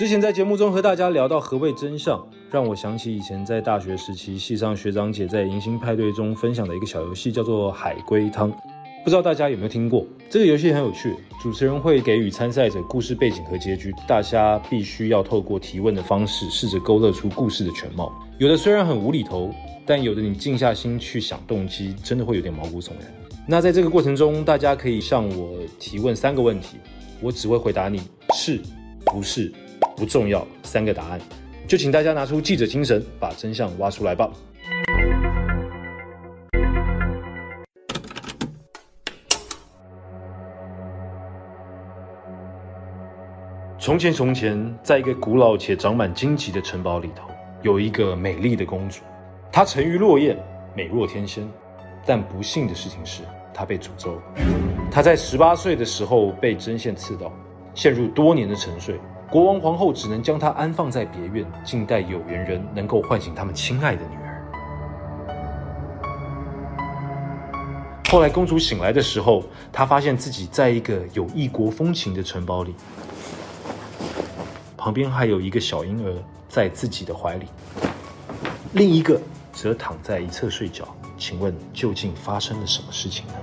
之前在节目中和大家聊到何谓真相，让我想起以前在大学时期，系上学长姐在迎新派对中分享的一个小游戏，叫做海龟汤。不知道大家有没有听过？这个游戏很有趣，主持人会给予参赛者故事背景和结局，大家必须要透过提问的方式，试着勾勒出故事的全貌。有的虽然很无厘头，但有的你静下心去想动机，真的会有点毛骨悚然。那在这个过程中，大家可以向我提问三个问题，我只会回答你是不是。不重要，三个答案，就请大家拿出记者精神，把真相挖出来吧。从前，从前，在一个古老且长满荆棘的城堡里头，有一个美丽的公主，她沉鱼落雁，美若天仙。但不幸的事情是，她被诅咒。她在十八岁的时候被针线刺到，陷入多年的沉睡。国王皇后只能将她安放在别院，静待有缘人能够唤醒他们亲爱的女儿。后来公主醒来的时候，她发现自己在一个有异国风情的城堡里，旁边还有一个小婴儿在自己的怀里，另一个则躺在一侧睡觉。请问究竟发生了什么事情呢？